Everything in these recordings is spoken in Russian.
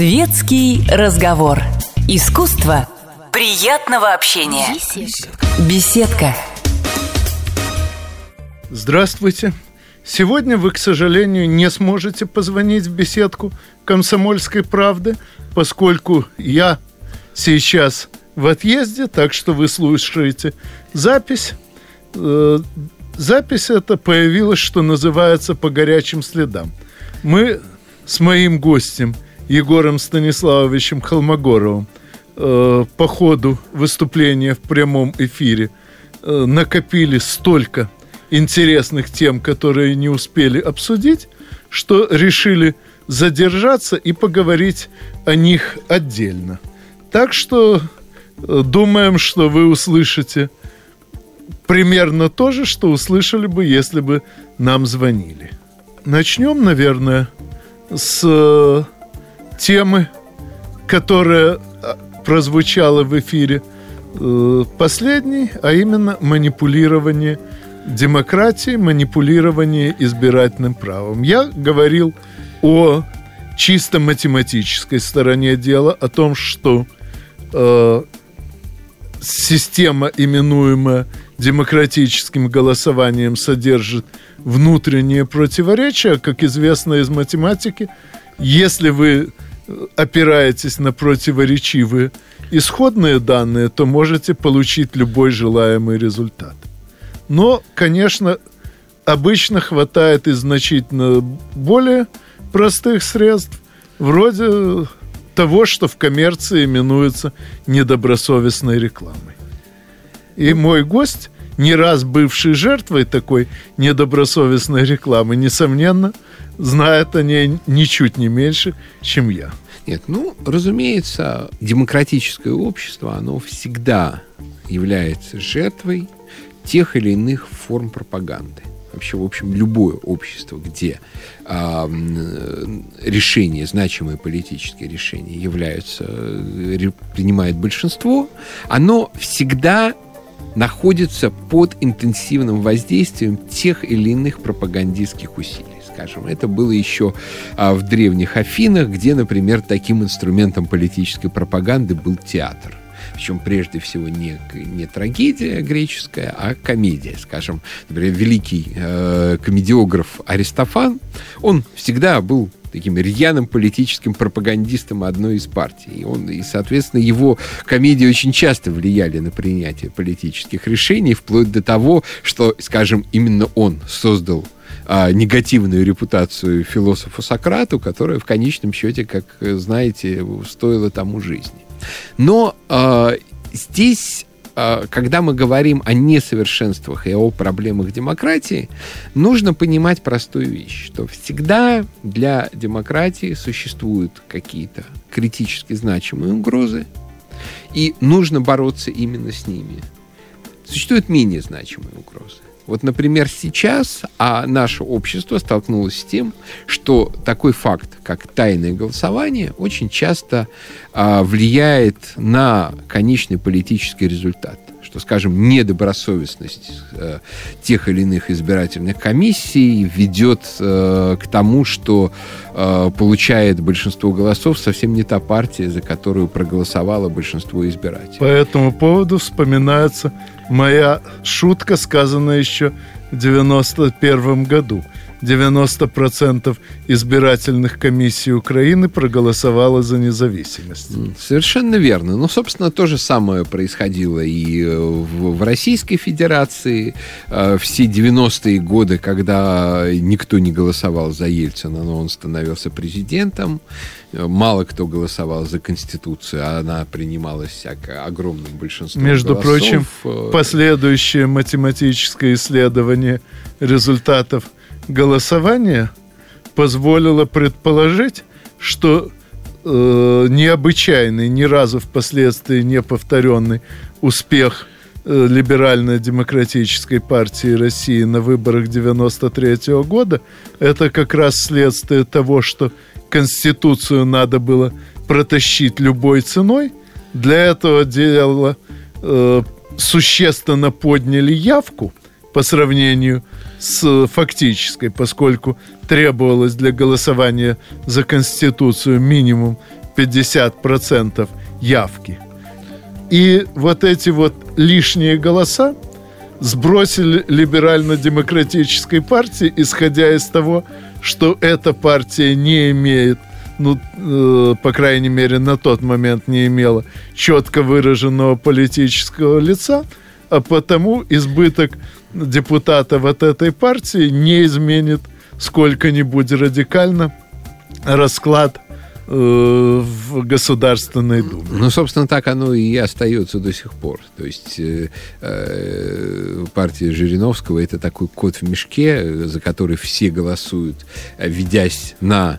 Светский разговор. Искусство приятного общения. Беседка. Беседка. Здравствуйте. Сегодня вы, к сожалению, не сможете позвонить в беседку «Комсомольской правды», поскольку я сейчас в отъезде, так что вы слушаете запись. Э, запись эта появилась, что называется, по горячим следам. Мы с моим гостем Егором Станиславовичем Холмогоровым э, по ходу выступления в прямом эфире э, накопили столько интересных тем, которые не успели обсудить, что решили задержаться и поговорить о них отдельно. Так что э, думаем, что вы услышите примерно то же, что услышали бы, если бы нам звонили. Начнем, наверное, с э, темы, которая э, прозвучала в эфире э, последней, а именно манипулирование демократией, манипулирование избирательным правом. Я говорил о чисто математической стороне дела, о том, что э, система, именуемая демократическим голосованием, содержит внутренние противоречия, как известно из математики, если вы опираетесь на противоречивые исходные данные, то можете получить любой желаемый результат. Но, конечно, обычно хватает и значительно более простых средств, вроде того, что в коммерции именуется недобросовестной рекламой. И мой гость не раз бывший жертвой такой недобросовестной рекламы, несомненно, знает о ней ничуть не меньше, чем я. Нет, ну, разумеется, демократическое общество, оно всегда является жертвой тех или иных форм пропаганды. Вообще, в общем, любое общество, где э, решения, значимые политические решения являются, принимает большинство, оно всегда находится под интенсивным воздействием тех или иных пропагандистских усилий скажем. Это было еще а, в древних Афинах, где, например, таким инструментом политической пропаганды был театр. Причем прежде всего не, не трагедия греческая, а комедия. Скажем, например, великий э, комедиограф Аристофан, он всегда был таким рьяным политическим пропагандистом одной из партий. И, он, и, соответственно, его комедии очень часто влияли на принятие политических решений, вплоть до того, что, скажем, именно он создал а, негативную репутацию философу Сократу, которая в конечном счете, как знаете, стоила тому жизни. Но а, здесь а, когда мы говорим о несовершенствах и о проблемах демократии, нужно понимать простую вещь, что всегда для демократии существуют какие-то критически значимые угрозы, и нужно бороться именно с ними. Существуют менее значимые угрозы. Вот, например, сейчас а наше общество столкнулось с тем, что такой факт, как тайное голосование, очень часто а, влияет на конечный политический результат что, скажем, недобросовестность э, тех или иных избирательных комиссий ведет э, к тому, что э, получает большинство голосов совсем не та партия, за которую проголосовало большинство избирателей. По этому поводу вспоминается моя шутка, сказанная еще в 91 году – 90% избирательных комиссий Украины проголосовало за независимость. Совершенно верно. Ну, собственно, то же самое происходило и э, в, Российской Федерации. Э, все 90-е годы, когда никто не голосовал за Ельцина, но он становился президентом, э, мало кто голосовал за Конституцию, а она принималась всяко огромным большинством Между голосов. прочим, последующее математическое исследование результатов – голосование позволило предположить, что э, необычайный, ни разу впоследствии не повторенный успех э, либерально-демократической партии России на выборах 93 -го года это как раз следствие того, что Конституцию надо было протащить любой ценой. Для этого дела э, существенно подняли явку по сравнению с фактической, поскольку требовалось для голосования за Конституцию минимум 50% явки. И вот эти вот лишние голоса сбросили либерально-демократической партии, исходя из того, что эта партия не имеет, ну, э, по крайней мере, на тот момент не имела четко выраженного политического лица, а потому избыток депутатов от этой партии не изменит сколько-нибудь радикально расклад э, в Государственной Думе. Ну, собственно, так оно и остается до сих пор. То есть э, э, партия Жириновского это такой кот в мешке, за который все голосуют, ведясь на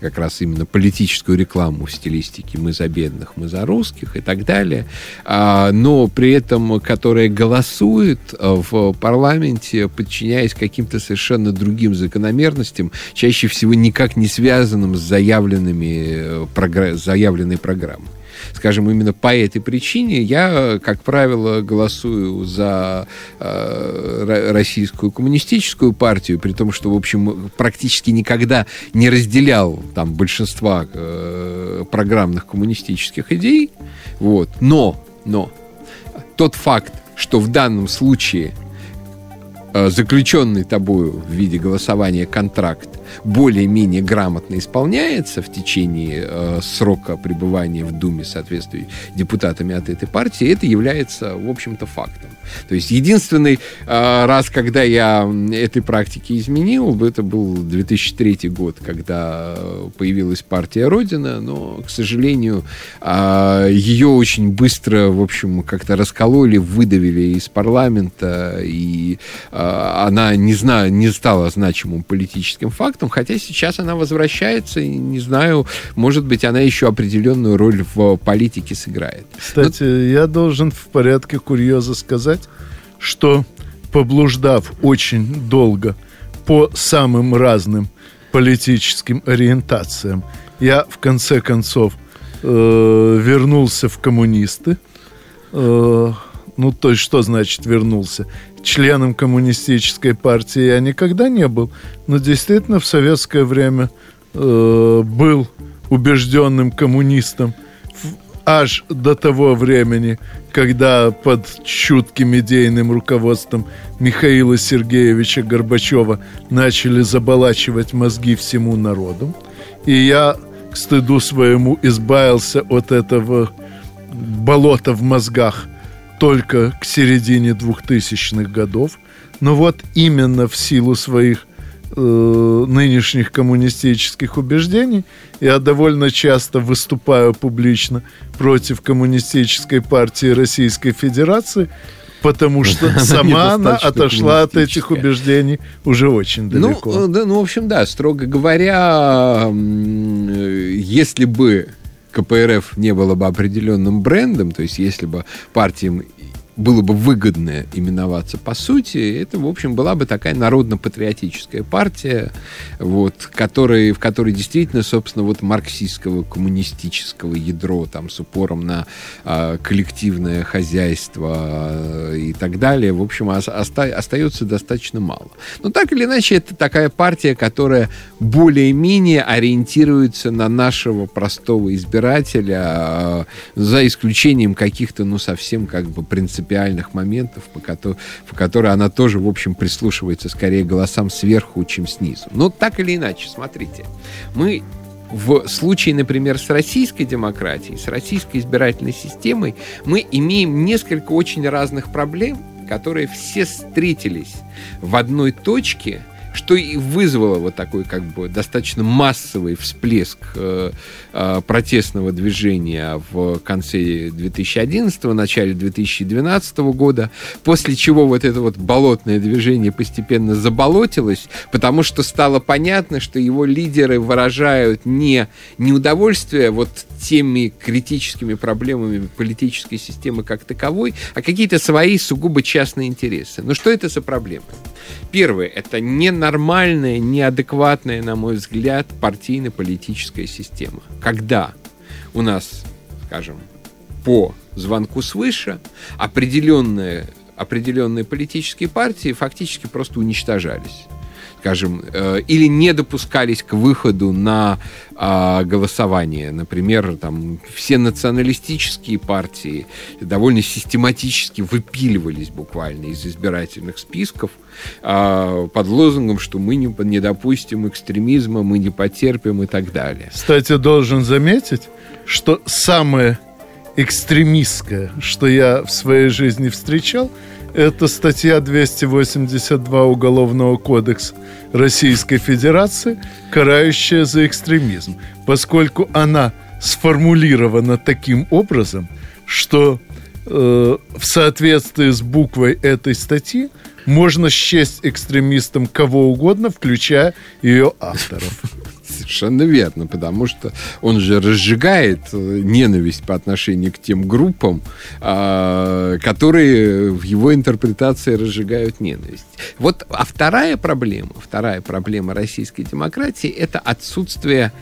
как раз именно политическую рекламу в стилистике «мы за бедных, мы за русских» и так далее, а, но при этом которая голосует а, в парламенте, подчиняясь каким-то совершенно другим закономерностям, чаще всего никак не связанным с заявленными, э, заявленной программой скажем, именно по этой причине я, как правило, голосую за э, российскую коммунистическую партию, при том, что, в общем, практически никогда не разделял там большинства э, программных коммунистических идей. Вот. Но, но тот факт, что в данном случае э, заключенный тобою в виде голосования контракт более-менее грамотно исполняется в течение э, срока пребывания в Думе, соответствующей депутатами от этой партии, это является, в общем-то, фактом. То есть единственный э, раз, когда я этой практики изменил, это был 2003 год, когда появилась партия Родина, но, к сожалению, э, ее очень быстро, в общем, как-то раскололи, выдавили из парламента, и э, она не, зна не стала значимым политическим фактом, хотя сейчас она возвращается, и не знаю, может быть, она еще определенную роль в политике сыграет. Кстати, но... я должен в порядке курьеза сказать, что поблуждав очень долго по самым разным политическим ориентациям, я в конце концов э, вернулся в коммунисты. Э, ну, то есть, что значит вернулся? Членом коммунистической партии я никогда не был, но действительно в советское время э, был убежденным коммунистом аж до того времени, когда под чутким идейным руководством Михаила Сергеевича Горбачева начали заболачивать мозги всему народу. И я, к стыду своему, избавился от этого болота в мозгах только к середине двухтысячных годов. Но вот именно в силу своих э, нынешних коммунистических убеждений. Я довольно часто выступаю публично против коммунистической партии Российской Федерации, потому что сама она отошла от этих убеждений уже очень ну, далеко. Ну, да, ну, в общем, да, строго говоря, если бы КПРФ не было бы определенным брендом, то есть если бы партиям было бы выгодно именоваться по сути, это, в общем, была бы такая народно-патриотическая партия, вот, которой, в которой действительно, собственно, вот марксистского коммунистического ядро там с упором на э, коллективное хозяйство э, и так далее, в общем, оста- остается достаточно мало. Но так или иначе, это такая партия, которая более-менее ориентируется на нашего простого избирателя, э, за исключением каких-то, ну, совсем как бы принципиальных принципиальных моментов, по, ко- по которые она тоже, в общем, прислушивается скорее голосам сверху, чем снизу. Но так или иначе, смотрите, мы в случае, например, с российской демократией, с российской избирательной системой, мы имеем несколько очень разных проблем, которые все встретились в одной точке – что и вызвало вот такой как бы достаточно массовый всплеск э, э, протестного движения в конце 2011 начале 2012 года, после чего вот это вот болотное движение постепенно заболотилось, потому что стало понятно, что его лидеры выражают не неудовольствие вот теми критическими проблемами политической системы как таковой, а какие-то свои сугубо частные интересы. Но что это за проблемы? Первое – это ненормальная, неадекватная, на мой взгляд, партийно-политическая система. Когда у нас, скажем, по звонку свыше определенные, определенные политические партии фактически просто уничтожались. Скажем, э, или не допускались к выходу на э, голосование. Например, там все националистические партии довольно систематически выпиливались буквально из избирательных списков э, под лозунгом, что мы не, не допустим экстремизма, мы не потерпим и так далее. Кстати, должен заметить, что самое экстремистское, что я в своей жизни встречал – это статья 282 Уголовного кодекса Российской Федерации, карающая за экстремизм, поскольку она сформулирована таким образом, что э, в соответствии с буквой этой статьи можно счесть экстремистом кого угодно, включая ее авторов. Совершенно верно, потому что он же разжигает э, ненависть по отношению к тем группам, а, которые в его интерпретации разжигают ненависть. Вот, а вторая проблема, вторая проблема российской демократии – это отсутствие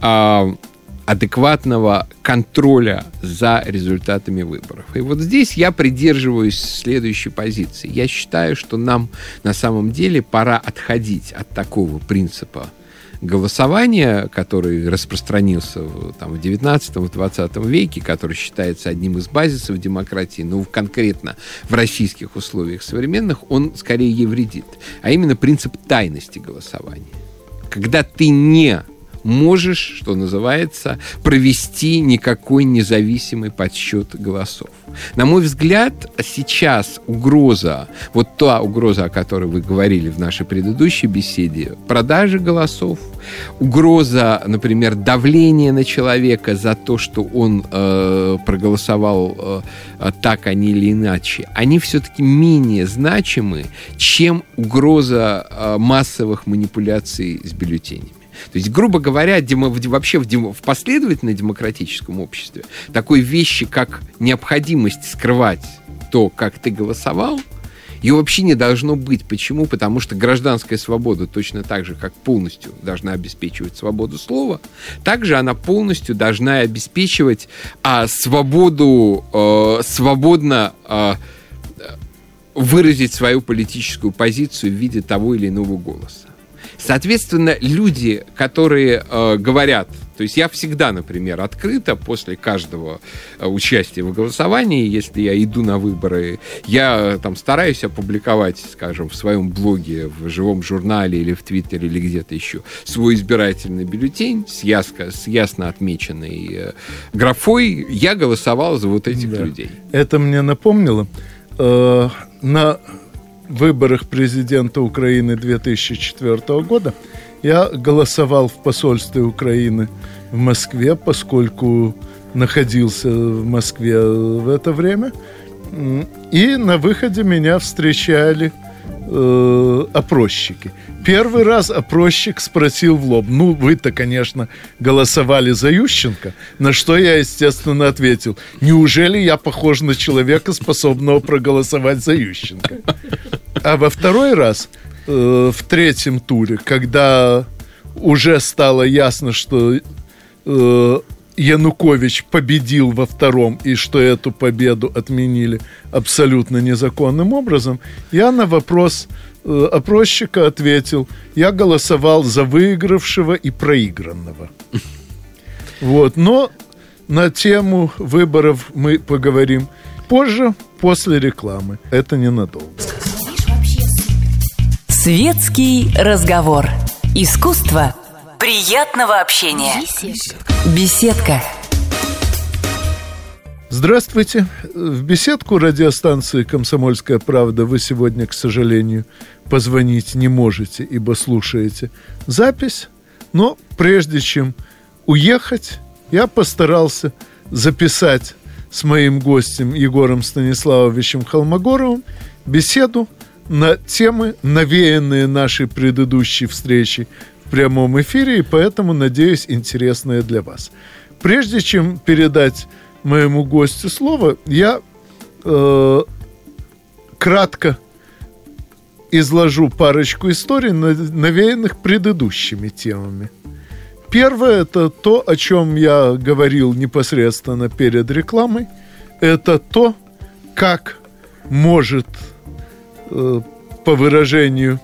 а, адекватного контроля за результатами выборов. И вот здесь я придерживаюсь следующей позиции. Я считаю, что нам на самом деле пора отходить от такого принципа голосования, который распространился там, в 19-20 веке, который считается одним из базисов демократии, но конкретно в российских условиях современных, он скорее ей вредит. А именно принцип тайности голосования. Когда ты не можешь, что называется, провести никакой независимый подсчет голосов. На мой взгляд, сейчас угроза, вот та угроза, о которой вы говорили в нашей предыдущей беседе, продажи голосов, угроза, например, давления на человека за то, что он э, проголосовал э, так, а не или иначе, они все-таки менее значимы, чем угроза э, массовых манипуляций с бюллетенями. То есть, грубо говоря, демо, вообще в, демо, в последовательно демократическом обществе такой вещи, как необходимость скрывать то, как ты голосовал, ее вообще не должно быть. Почему? Потому что гражданская свобода точно так же, как полностью должна обеспечивать свободу слова, также она полностью должна обеспечивать а, свободу, э, свободно э, выразить свою политическую позицию в виде того или иного голоса. Соответственно, люди, которые э, говорят, то есть я всегда, например, открыто после каждого э, участия в голосовании, если я иду на выборы, я там стараюсь опубликовать, скажем, в своем блоге, в живом журнале или в Твиттере или где-то еще свой избирательный бюллетень с, ясно, с ясно отмеченной э, графой. Я голосовал за вот этих да. людей. Это мне напомнило. Э, на выборах президента Украины 2004 года я голосовал в посольстве Украины в Москве, поскольку находился в Москве в это время. И на выходе меня встречали э, опросчики. Первый раз опросчик спросил в лоб, ну, вы-то, конечно, голосовали за Ющенко, на что я, естественно, ответил, неужели я похож на человека, способного проголосовать за Ющенко? А во второй раз, э, в третьем туре, когда уже стало ясно, что э, Янукович победил во втором и что эту победу отменили абсолютно незаконным образом, я на вопрос э, опросчика ответил, я голосовал за выигравшего и проигранного. Вот, но на тему выборов мы поговорим позже, после рекламы. Это ненадолго. Светский разговор. Искусство приятного общения. Беседка. Здравствуйте. В беседку радиостанции «Комсомольская правда» вы сегодня, к сожалению, позвонить не можете, ибо слушаете запись. Но прежде чем уехать, я постарался записать с моим гостем Егором Станиславовичем Холмогоровым беседу на темы, навеянные нашей предыдущей встречи в прямом эфире, и поэтому, надеюсь, интересные для вас. Прежде чем передать моему гостю слово, я э, кратко изложу парочку историй, навеянных предыдущими темами. Первое – это то, о чем я говорил непосредственно перед рекламой. Это то, как может по выражению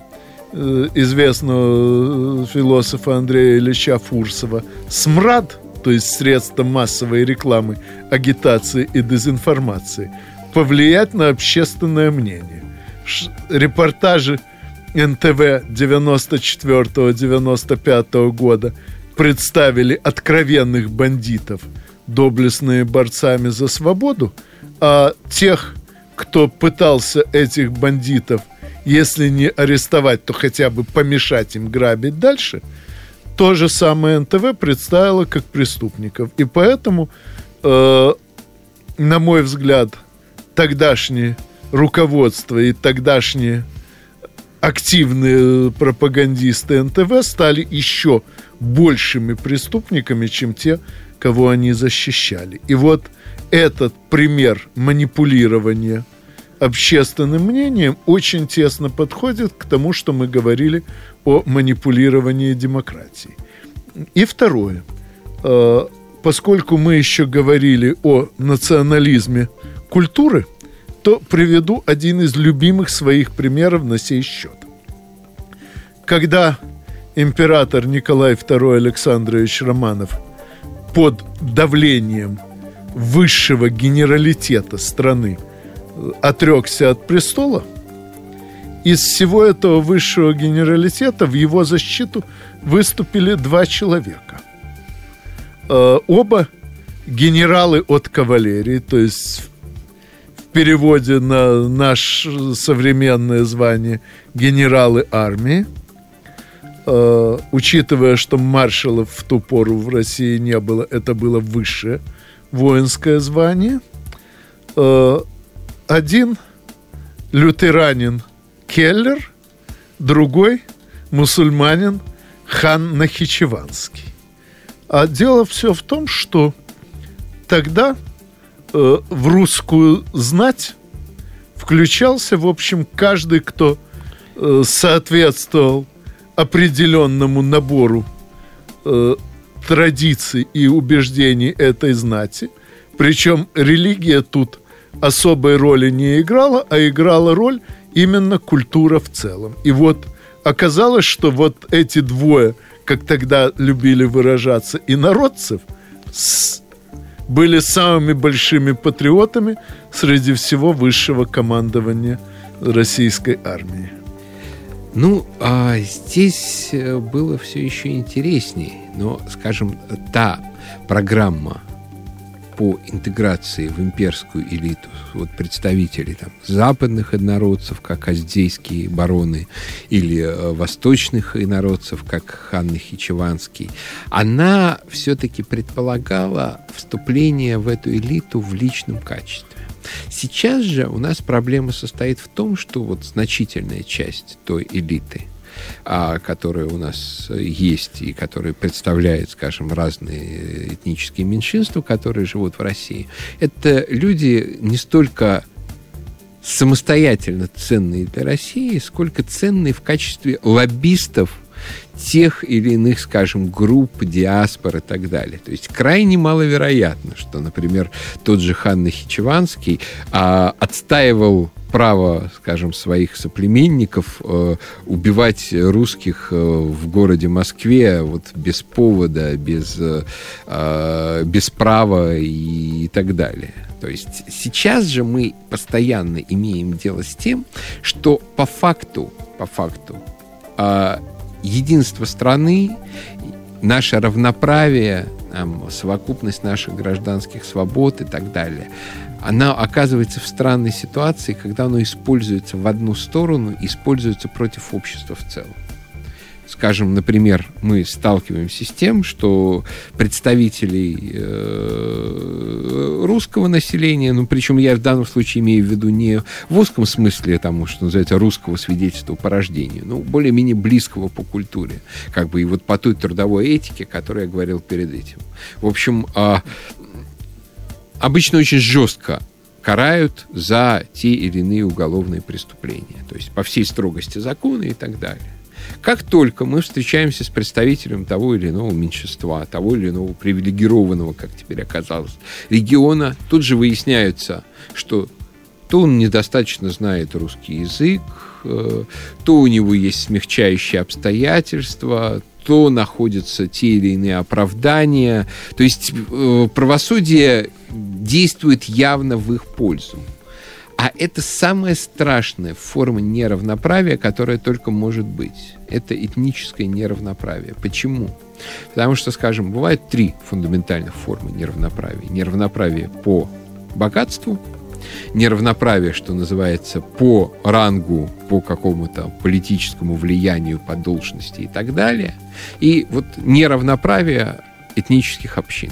э, известного философа Андрея Ильича Фурсова, смрад, то есть средства массовой рекламы, агитации и дезинформации, повлиять на общественное мнение. Репортажи НТВ 94-95 года представили откровенных бандитов, доблестные борцами за свободу, а тех, кто пытался этих бандитов, если не арестовать, то хотя бы помешать им грабить дальше, то же самое НТВ представило как преступников. И поэтому, э, на мой взгляд, тогдашнее руководство и тогдашние активные пропагандисты НТВ стали еще большими преступниками, чем те, кого они защищали. И вот этот пример манипулирования общественным мнением очень тесно подходит к тому, что мы говорили о манипулировании демократией. И второе. Э, поскольку мы еще говорили о национализме культуры, то приведу один из любимых своих примеров на сей счет. Когда император Николай II Александрович Романов под давлением высшего генералитета страны отрекся от престола, из всего этого высшего генералитета в его защиту выступили два человека. Э, оба генералы от кавалерии, то есть в переводе на наше современное звание генералы армии – э, учитывая, что маршалов в ту пору в России не было, это было высшее воинское звание. Э, один лютеранин Келлер, другой мусульманин хан Нахичеванский. А дело все в том, что тогда э, в русскую знать включался, в общем, каждый, кто э, соответствовал определенному набору традиций и убеждений этой знати. Причем религия тут особой роли не играла, а играла роль именно культура в целом. И вот оказалось, что вот эти двое, как тогда любили выражаться, инородцев, с, были самыми большими патриотами среди всего высшего командования российской армии. Ну, а здесь э, было все еще интереснее. Но, скажем, та программа по интеграции в имперскую элиту, вот представители там, западных инородцев, как аздейские бароны, или э, восточных инородцев, как Ханны Хичеванский, она все-таки предполагала вступление в эту элиту в личном качестве. Сейчас же у нас проблема состоит в том, что вот значительная часть той элиты, а, которая у нас есть и которая представляет, скажем, разные этнические меньшинства, которые живут в России, это люди не столько самостоятельно ценные для России, сколько ценные в качестве лоббистов тех или иных, скажем, групп, диаспор и так далее. То есть крайне маловероятно, что, например, тот же Хан Нахичеванский а, отстаивал право, скажем, своих соплеменников э, убивать русских э, в городе Москве вот без повода, без, э, э без права и, и так далее. То есть сейчас же мы постоянно имеем дело с тем, что по факту, по факту, э, единство страны, наше равноправие, там, совокупность наших гражданских свобод и так далее, она оказывается в странной ситуации, когда оно используется в одну сторону, используется против общества в целом скажем, например, мы сталкиваемся с тем, что представителей э, русского населения, ну, причем я в данном случае имею в виду не в узком смысле, тому, что называется русского свидетельства по рождению, ну, более-менее близкого по культуре, как бы и вот по той трудовой этике, о которой я говорил перед этим. В общем, э, обычно очень жестко карают за те или иные уголовные преступления, то есть по всей строгости закона и так далее. Как только мы встречаемся с представителем того или иного меньшинства, того или иного привилегированного, как теперь оказалось, региона, тут же выясняется, что то он недостаточно знает русский язык, э, то у него есть смягчающие обстоятельства, то находятся те или иные оправдания. То есть э, правосудие действует явно в их пользу. А это самая страшная форма неравноправия, которая только может быть. Это этническое неравноправие. Почему? Потому что, скажем, бывают три фундаментальных формы неравноправия. Неравноправие по богатству, неравноправие, что называется, по рангу, по какому-то политическому влиянию, по должности и так далее. И вот неравноправие этнических общин.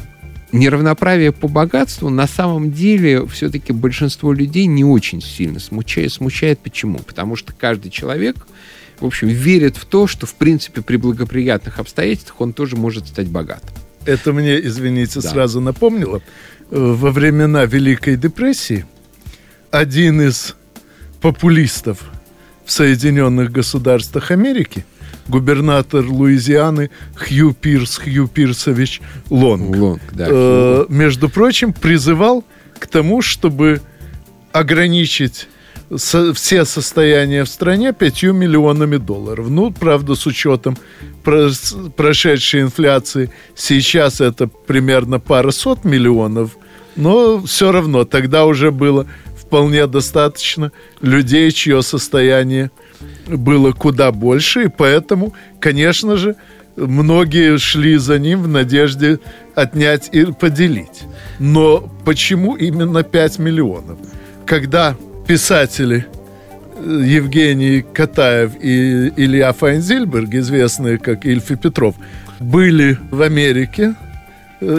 Неравноправие по богатству на самом деле все-таки большинство людей не очень сильно смущает. Смущает почему? Потому что каждый человек, в общем, верит в то, что, в принципе, при благоприятных обстоятельствах он тоже может стать богатым. Это мне, извините, да. сразу напомнило. Э, во времена Великой депрессии один из популистов в Соединенных Государствах Америки, губернатор Луизианы Хью Пирс, Хью Пирсович Лонг, Лонг да, э, между прочим, призывал к тому, чтобы ограничить со, все состояния в стране пятью миллионами долларов. Ну, правда, с учетом про, прошедшей инфляции, сейчас это примерно пара сот миллионов, но все равно тогда уже было вполне достаточно людей, чье состояние было куда больше, и поэтому, конечно же, многие шли за ним в надежде отнять и поделить. Но почему именно 5 миллионов? Когда писатели э, Евгений Катаев и Илья Файнзильберг, известные как Ильф и Петров, были в Америке,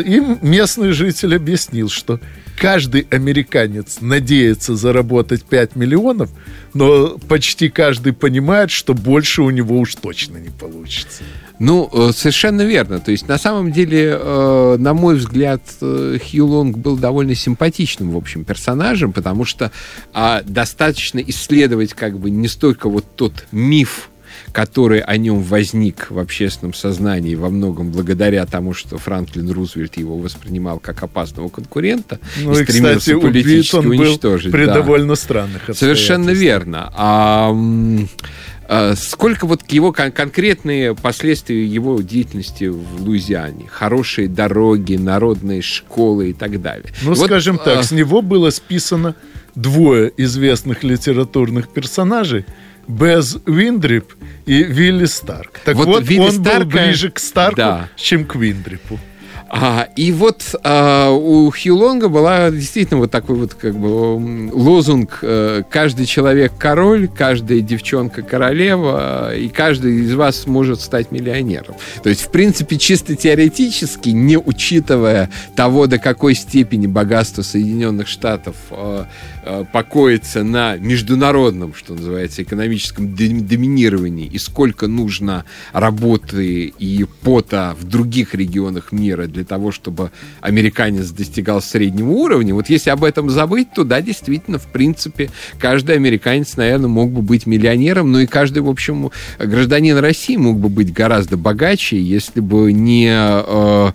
им местный житель объяснил, что каждый американец надеется заработать 5 миллионов, но почти каждый понимает, что больше у него уж точно не получится. Ну, э, совершенно верно. То есть, на самом деле, э, на мой взгляд, э, Хью Лонг был довольно симпатичным, в общем, персонажем, потому что а, достаточно исследовать как бы не столько вот тот миф, который о нем возник в общественном сознании во многом благодаря тому, что Франклин Рузвельт его воспринимал как опасного конкурента ну, и, стремился кстати, политически он уничтожить. Был при да. довольно странных Совершенно верно. А, а Сколько вот его кон- конкретные последствия его деятельности в Луизиане? Хорошие дороги, народные школы и так далее. Ну, вот, скажем так, а... с него было списано двое известных литературных персонажей – Без Виндрип и Вилли Старк. Так вот, вот Вилли он Старка... был ближе к Старку, да. чем к Виндрипу. А, и вот а, у Хью Лонга была действительно вот такой вот как бы лозунг «Каждый человек король, каждая девчонка королева, и каждый из вас может стать миллионером». То есть, в принципе, чисто теоретически, не учитывая того, до какой степени богатство Соединенных Штатов э, покоится на международном, что называется, экономическом доминировании, и сколько нужно работы и пота в других регионах мира для того, чтобы американец достигал среднего уровня. Вот если об этом забыть, то да, действительно, в принципе, каждый американец, наверное, мог бы быть миллионером, но и каждый, в общем, гражданин России мог бы быть гораздо богаче, если бы не э,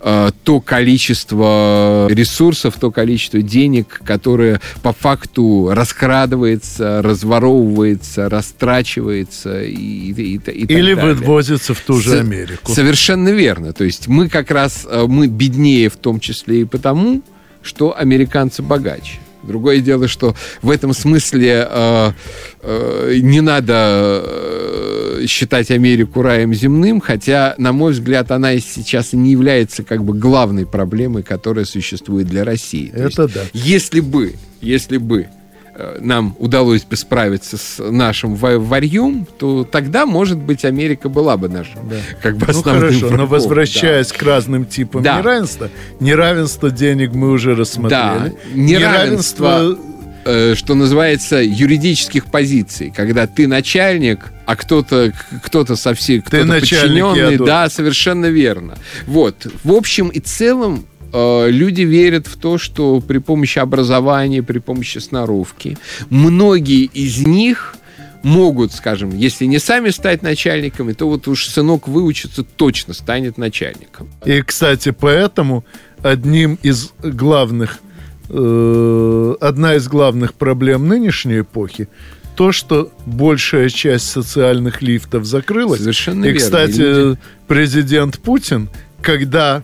э, то количество ресурсов, то количество денег, которое по факту раскрадывается, разворовывается, растрачивается и, и, и, и Или вывозится в ту же Америку. Совершенно верно. То есть мы как раз Э, мы беднее в том числе и потому, что американцы богаче. Другое дело, что в этом смысле э, э, не надо э, считать Америку раем земным, хотя, на мой взгляд, она сейчас не является как бы главной проблемой, которая существует для России. Это есть, да. Если бы, если бы Э, нам удалось бы справиться с нашим варьем, то тогда, может быть, Америка была бы нашим да. как бы основным Ну хорошо, врагом. но возвращаясь да. к разным типам да. неравенства, неравенство денег мы уже рассмотрели. Да, неравенство, неравенство что называется, юридических позиций, когда ты начальник, а кто-то кто-то совсем кто-то подчиненный, да, совершенно верно. Вот, в общем и целом Э, люди верят в то, что при помощи образования, при помощи сноровки, многие из них могут, скажем, если не сами стать начальниками, то вот уж сынок выучится, точно станет начальником. И, кстати, поэтому одним из главных э, одна из главных проблем нынешней эпохи то, что большая часть социальных лифтов закрылась. Совершенно И, кстати, президент Путин, когда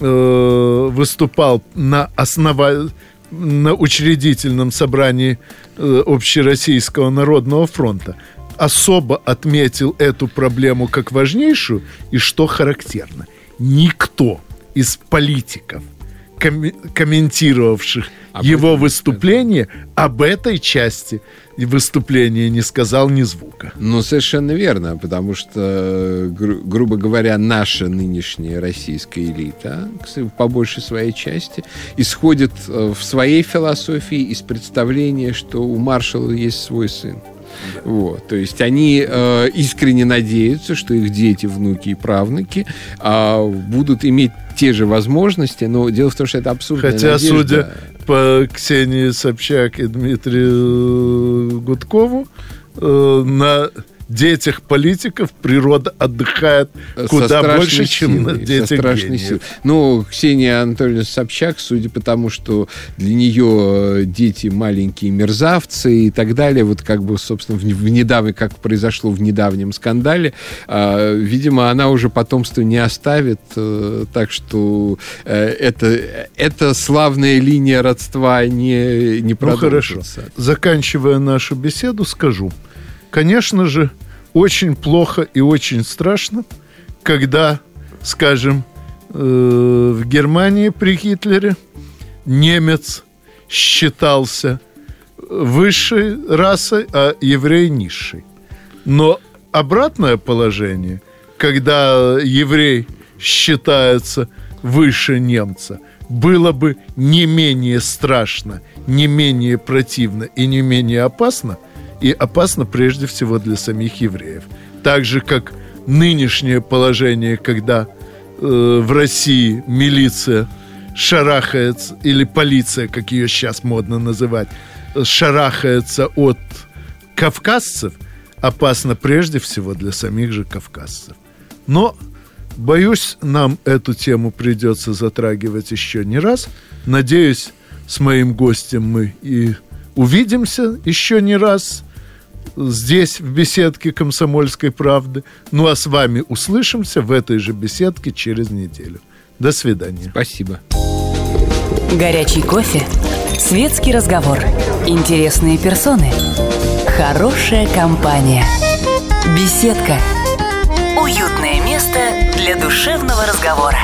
э, выступал на основа на учредительном собрании э, Общероссийского народного фронта, особо отметил эту проблему как важнейшую, и что характерно, никто из политиков, коми- комментировавших Об его этом выступление, об этой части выступления не сказал ни звука. Ну, совершенно верно, потому что, гру- грубо говоря, наша нынешняя российская элита, по большей своей части, исходит э, в своей философии из представления, что у маршала есть свой сын. Вот, то есть они э, искренне надеются, что их дети, внуки и правнуки а, будут иметь те же возможности, но дело в том, что это абсурдная Хотя, надежда. судя по Ксении Собчак и Дмитрию э, Гудкову, э, на детях политиков природа отдыхает куда больше, чем на силой, со детях страшной силой. Ну, Ксения Анатольевна Собчак, судя по тому, что для нее э, дети маленькие мерзавцы и так далее, вот как бы, собственно, в, в недавнем, как произошло в недавнем скандале, а, видимо, она уже потомство не оставит, э, так что э, это, эта славная линия родства не, не Ну хорошо. продолжится. Заканчивая нашу беседу, скажу. Конечно же, очень плохо и очень страшно, когда, скажем, э, в Германии при Гитлере немец считался высшей расой, а еврей низшей. Но обратное положение, когда еврей считается выше немца, было бы не менее страшно, не менее противно и не менее опасно, и опасно прежде всего для самих евреев. Так же, как нынешнее положение, когда э, в России милиция шарахается, или полиция, как ее сейчас модно называть, э, шарахается от кавказцев, опасно прежде всего для самих же кавказцев. Но, боюсь, нам эту тему придется затрагивать еще не раз. Надеюсь, с моим гостем мы и увидимся еще не раз здесь, в беседке «Комсомольской правды». Ну, а с вами услышимся в этой же беседке через неделю. До свидания. Спасибо. Горячий кофе, светский разговор, интересные персоны, хорошая компания, беседка, уютное место для душевного разговора.